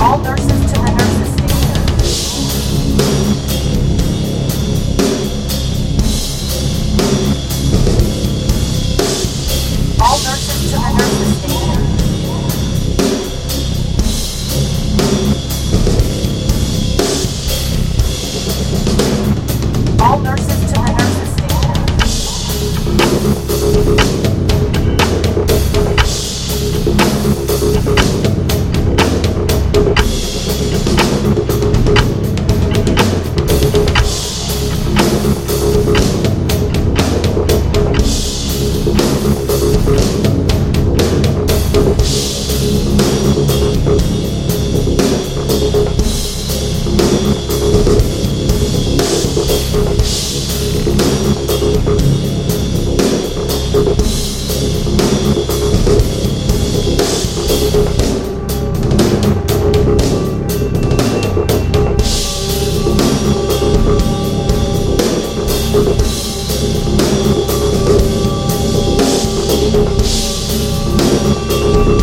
all nurses Thank